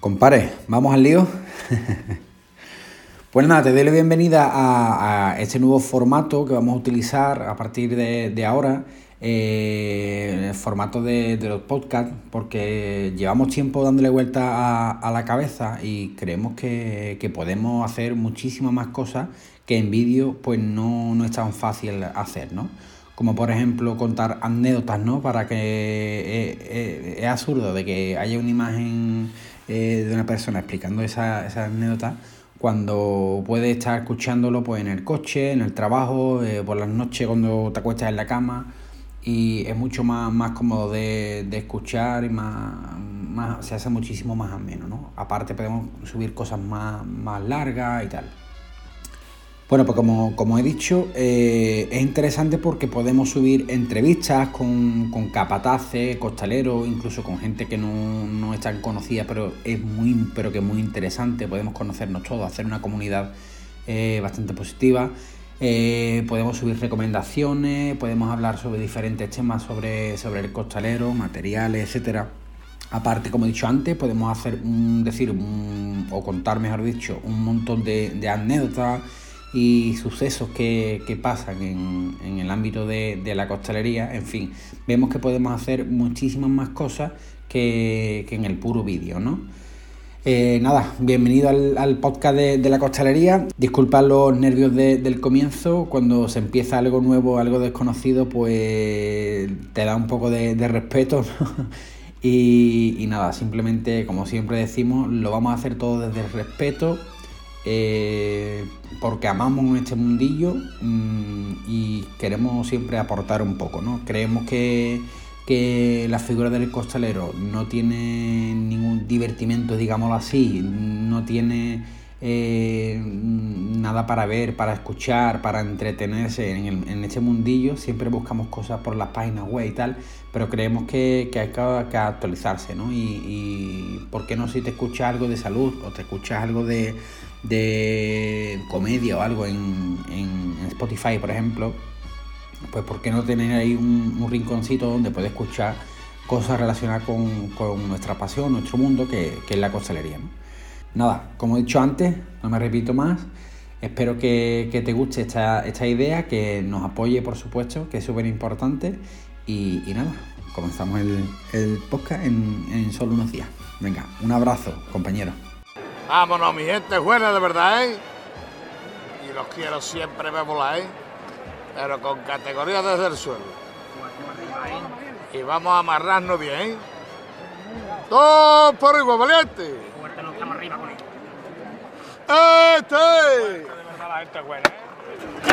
Compare, vamos al lío. pues nada, te doy la bienvenida a, este nuevo formato que vamos a utilizar a partir de, ahora, eh, el formato de, los podcasts, porque llevamos tiempo dándole vuelta a, la cabeza y creemos que, podemos hacer muchísimas más cosas que en vídeo pues no, no es tan fácil hacer, ¿no? como por ejemplo contar anécdotas, ¿no? Para que eh, eh, es absurdo de que haya una imagen eh, de una persona explicando esa, esa, anécdota cuando puedes estar escuchándolo pues en el coche, en el trabajo, por las noches cuando te acuestas en la cama y es mucho más, más cómodo de, de escuchar y más, más, se hace muchísimo más ameno, ¿no? Aparte podemos subir cosas más, más largas y tal. Bueno, pues como, he dicho, eh, es interesante porque podemos subir entrevistas con, con capataces, costaleros, incluso con gente que no, es tan conocida, pero es muy, pero que muy interesante. Podemos conocernos todos, hacer una comunidad eh, bastante positiva. Eh, podemos subir recomendaciones, podemos hablar sobre diferentes temas sobre, sobre el costalero, materiales, etcétera. Aparte, como he dicho antes, podemos hacer un, decir o contar, mejor dicho, un montón de anécdotas y sucesos que, pasan en, el ámbito de, la costalería, en fin, vemos que podemos hacer muchísimas más cosas que, en el puro vídeo, ¿no? Eh, nada, bienvenido al, podcast de, la costalería. Disculpad los nervios del comienzo. Cuando se empieza algo nuevo, algo desconocido, pues te da un poco de, respeto. y, y, nada, simplemente, como siempre decimos, lo vamos a hacer todo desde el respeto eh, porque amamos este mundillo mm, y queremos siempre aportar un poco, ¿no? Creemos que, la figura del costalero no tiene ningún divertimento, digámoslo así, no tiene eh, nada para ver, para escuchar, para entretenerse en, este mundillo. Siempre buscamos cosas por las páginas web y tal, pero creemos que, hay que, actualizarse, ¿no? Y, y, ¿por qué no si te escuchas algo de salud o te escuchas algo de, de comedia o algo en, Spotify, por ejemplo, pues ¿por qué no tener ahí un, rinconcito donde puedes escuchar cosas relacionadas con, nuestra pasión, nuestro mundo, que, es la costalería? Nada, como he dicho antes, no me repito más. Espero que, te guste esta, idea, que nos apoye, por supuesto, que es súper importante. Y, nada, comenzamos el, podcast en, en solo unos días. Venga, un abrazo, compañeros. Vámonos, mi gente buena de verdad, ¿eh? Y los quiero siempre me mola, ¿eh? Pero con categoría desde el suelo. Y vamos a amarrarnos bien, ¿eh? ¡Todos por igual, valiente! Fuerte nos estamos arriba con él. ¡Este! de verdad la gente buena, ¿eh?